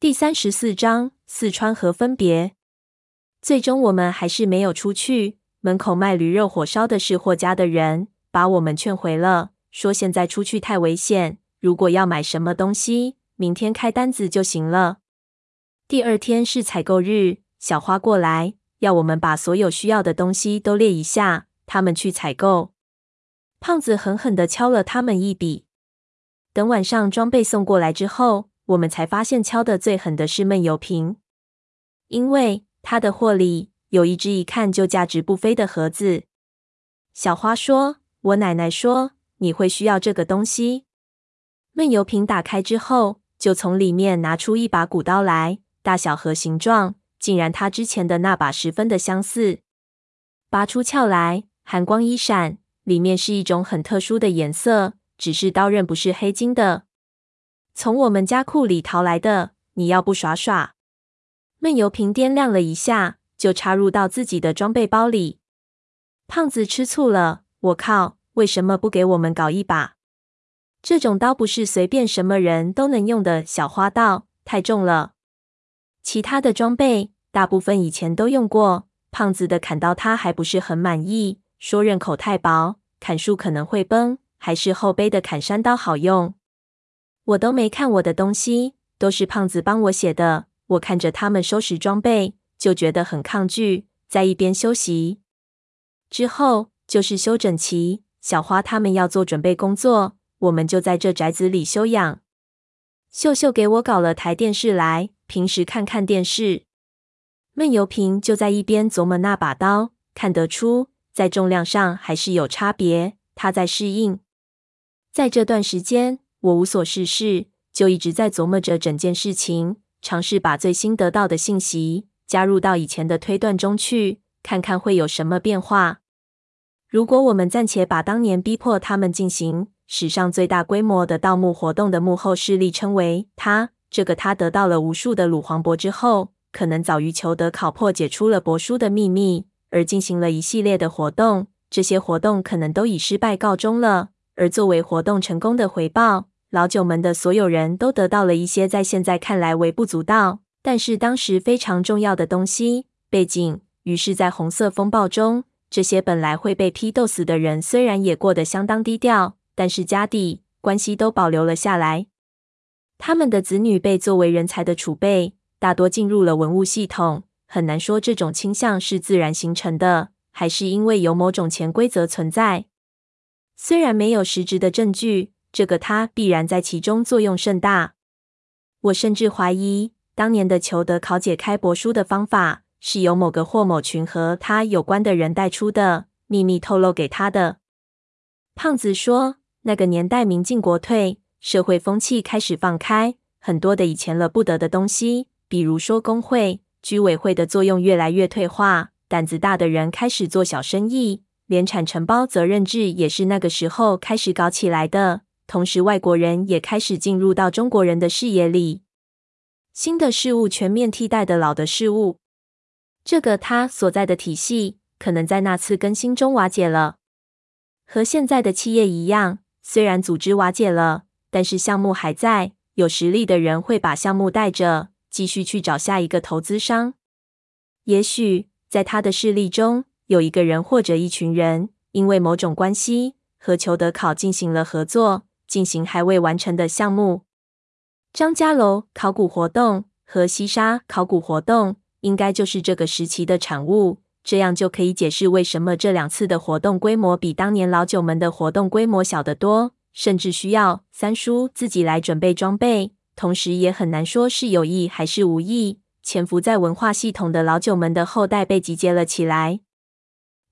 第三十四章四川和分别。最终我们还是没有出去。门口卖驴肉火烧的是霍家的人，把我们劝回了，说现在出去太危险。如果要买什么东西，明天开单子就行了。第二天是采购日，小花过来要我们把所有需要的东西都列一下，他们去采购。胖子狠狠地敲了他们一笔。等晚上装备送过来之后，我们才发现敲得最狠的是闷油瓶，因为他的货里有一只一看就价值不菲的盒子。小花说：“我奶奶说你会需要这个东西。”闷油瓶打开之后，就从里面拿出一把古刀来，大小和形状竟然他之前的那把十分的相似。拔出鞘来，寒光一闪。里面是一种很特殊的颜色，只是刀刃不是黑金的。从我们家库里淘来的，你要不耍耍？闷油瓶掂量了一下，就插入到自己的装备包里。胖子吃醋了，我靠，为什么不给我们搞一把？这种刀不是随便什么人都能用的小花刀，太重了。其他的装备大部分以前都用过，胖子的砍刀他还不是很满意。说刃口太薄，砍树可能会崩，还是后背的砍山刀好用。我都没看我的东西，都是胖子帮我写的。我看着他们收拾装备，就觉得很抗拒，在一边休息。之后就是修整齐，小花他们要做准备工作，我们就在这宅子里休养。秀秀给我搞了台电视来，平时看看电视。闷油瓶就在一边琢磨那把刀，看得出。在重量上还是有差别，他在适应。在这段时间，我无所事事，就一直在琢磨着整件事情，尝试把最新得到的信息加入到以前的推断中去，看看会有什么变化。如果我们暂且把当年逼迫他们进行史上最大规模的盗墓活动的幕后势力称为他，这个他得到了无数的鲁黄帛之后，可能早于裘德考破解出了帛书的秘密。而进行了一系列的活动，这些活动可能都以失败告终了。而作为活动成功的回报，老九门的所有人都得到了一些在现在看来微不足道，但是当时非常重要的东西——背景。于是，在红色风暴中，这些本来会被批斗死的人，虽然也过得相当低调，但是家底关系都保留了下来。他们的子女被作为人才的储备，大多进入了文物系统。很难说这种倾向是自然形成的，还是因为有某种潜规则存在。虽然没有实质的证据，这个他必然在其中作用甚大。我甚至怀疑，当年的裘德考解开帛书的方法，是由某个或某群和他有关的人带出的秘密透露给他的。胖子说，那个年代民进国退，社会风气开始放开，很多的以前了不得的东西，比如说工会。居委会的作用越来越退化，胆子大的人开始做小生意，连产承包责任制也是那个时候开始搞起来的。同时，外国人也开始进入到中国人的视野里，新的事物全面替代的老的事物。这个他所在的体系可能在那次更新中瓦解了，和现在的企业一样，虽然组织瓦解了，但是项目还在，有实力的人会把项目带着。继续去找下一个投资商。也许在他的势力中，有一个人或者一群人，因为某种关系和裘德考进行了合作，进行还未完成的项目。张家楼考古活动和西沙考古活动，应该就是这个时期的产物。这样就可以解释为什么这两次的活动规模比当年老九门的活动规模小得多，甚至需要三叔自己来准备装备。同时，也很难说是有意还是无意。潜伏在文化系统的老九门的后代被集结了起来。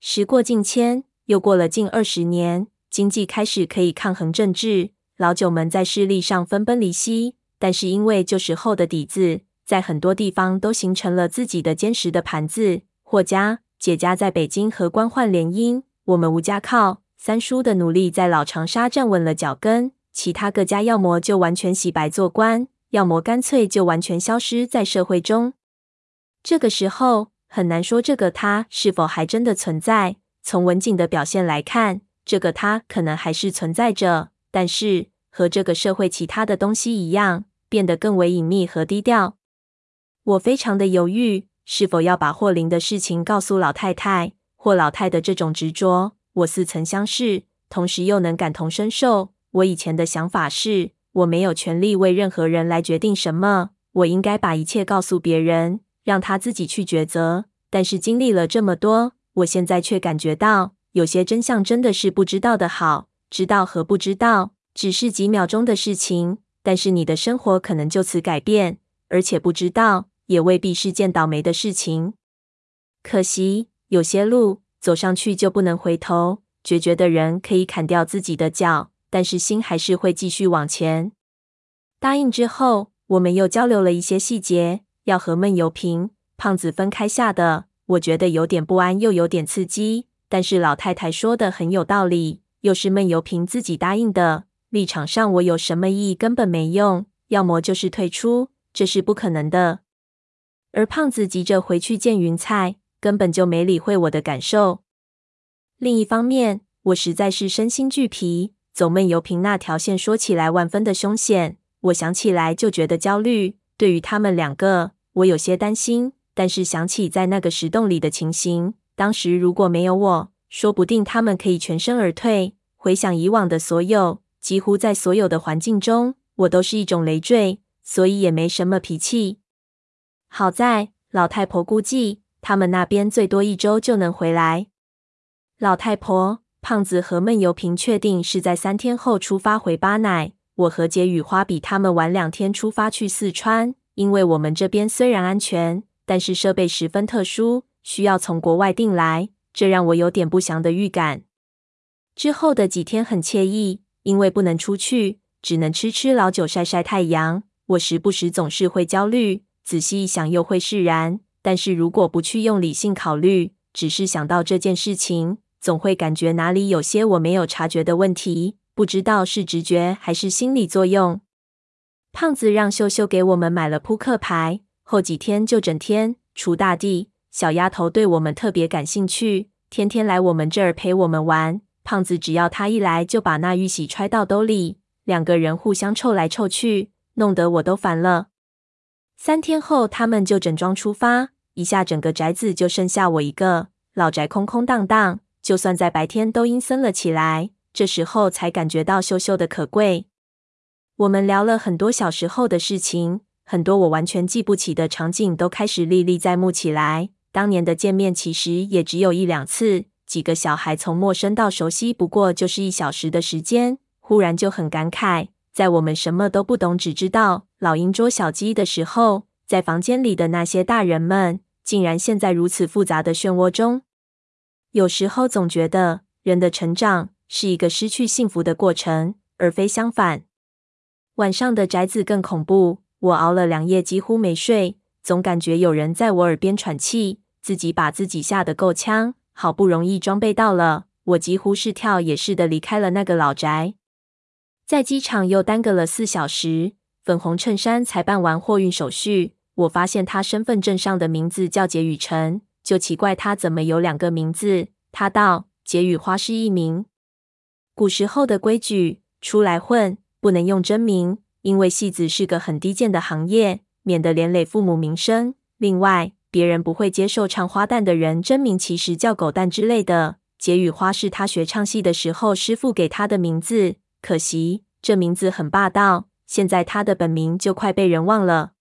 时过境迁，又过了近二十年，经济开始可以抗衡政治。老九门在势力上分崩离析，但是因为旧时候的底子，在很多地方都形成了自己的坚实的盘子。霍家、解家在北京和官宦联姻，我们吴家靠三叔的努力，在老长沙站稳了脚跟。其他各家要么就完全洗白做官，要么干脆就完全消失在社会中。这个时候很难说这个他是否还真的存在。从文景的表现来看，这个他可能还是存在着，但是和这个社会其他的东西一样，变得更为隐秘和低调。我非常的犹豫，是否要把霍林的事情告诉老太太。霍老太的这种执着，我似曾相识，同时又能感同身受。我以前的想法是，我没有权利为任何人来决定什么，我应该把一切告诉别人，让他自己去抉择。但是经历了这么多，我现在却感觉到，有些真相真的是不知道的好，知道和不知道只是几秒钟的事情，但是你的生活可能就此改变，而且不知道。也未必是件倒霉的事情。可惜，有些路走上去就不能回头。决绝的人可以砍掉自己的脚，但是心还是会继续往前。答应之后，我们又交流了一些细节，要和闷油瓶、胖子分开下的。我觉得有点不安，又有点刺激。但是老太太说的很有道理，又是闷油瓶自己答应的。立场上我有什么异议根本没用，要么就是退出，这是不可能的。而胖子急着回去见云菜，根本就没理会我的感受。另一方面，我实在是身心俱疲，走闷油瓶那条线说起来万分的凶险，我想起来就觉得焦虑。对于他们两个，我有些担心。但是想起在那个石洞里的情形，当时如果没有我，说不定他们可以全身而退。回想以往的所有，几乎在所有的环境中，我都是一种累赘，所以也没什么脾气。好在老太婆估计，他们那边最多一周就能回来。老太婆、胖子和闷油瓶确定是在三天后出发回巴乃。我和解语花比他们晚两天出发去四川，因为我们这边虽然安全，但是设备十分特殊，需要从国外订来，这让我有点不祥的预感。之后的几天很惬意，因为不能出去，只能吃吃老酒、晒晒太阳。我时不时总是会焦虑。仔细一想，又会释然。但是如果不去用理性考虑，只是想到这件事情，总会感觉哪里有些我没有察觉的问题。不知道是直觉还是心理作用。胖子让秀秀给我们买了扑克牌，后几天就整天锄大地。小丫头对我们特别感兴趣，天天来我们这儿陪我们玩。胖子只要他一来，就把那玉玺揣到兜里，两个人互相凑来凑去，弄得我都烦了。三天后，他们就整装出发，一下整个宅子就剩下我一个。老宅空空荡荡，就算在白天都阴森了起来。这时候才感觉到秀秀的可贵。我们聊了很多小时候的事情，很多我完全记不起的场景都开始历历在目起来。当年的见面其实也只有一两次，几个小孩从陌生到熟悉，不过就是一小时的时间，忽然就很感慨。在我们什么都不懂，只知道老鹰捉小鸡的时候，在房间里的那些大人们，竟然陷在如此复杂的漩涡中。有时候总觉得人的成长是一个失去幸福的过程，而非相反。晚上的宅子更恐怖，我熬了两夜，几乎没睡，总感觉有人在我耳边喘气，自己把自己吓得够呛。好不容易装备到了，我几乎是跳也似的离开了那个老宅。在机场又耽搁了四小时，粉红衬衫才办完货运手续。我发现他身份证上的名字叫解语晨，就奇怪他怎么有两个名字。他道：“解雨花是艺名，古时候的规矩，出来混不能用真名，因为戏子是个很低贱的行业，免得连累父母名声。另外，别人不会接受唱花旦的人真名，其实叫狗蛋之类的。解语花是他学唱戏的时候师傅给他的名字。”可惜，这名字很霸道。现在他的本名就快被人忘了。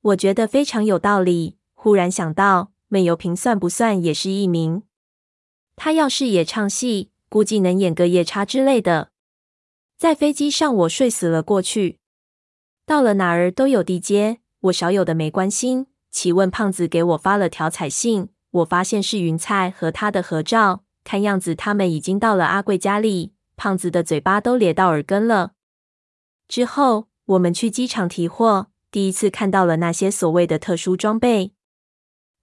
我觉得非常有道理。忽然想到，闷油瓶算不算也是艺名？他要是也唱戏，估计能演个夜叉之类的。在飞机上，我睡死了过去。到了哪儿都有地接，我少有的没关心。奇问胖子给我发了条彩信，我发现是云菜和他的合照。看样子他们已经到了阿贵家里。胖子的嘴巴都咧到耳根了。之后，我们去机场提货，第一次看到了那些所谓的特殊装备，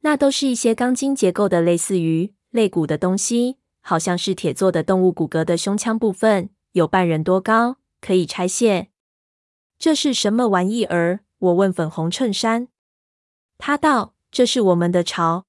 那都是一些钢筋结构的，类似于肋骨的东西，好像是铁做的动物骨骼的胸腔部分，有半人多高，可以拆卸。这是什么玩意儿？我问粉红衬衫，他道：“这是我们的巢。”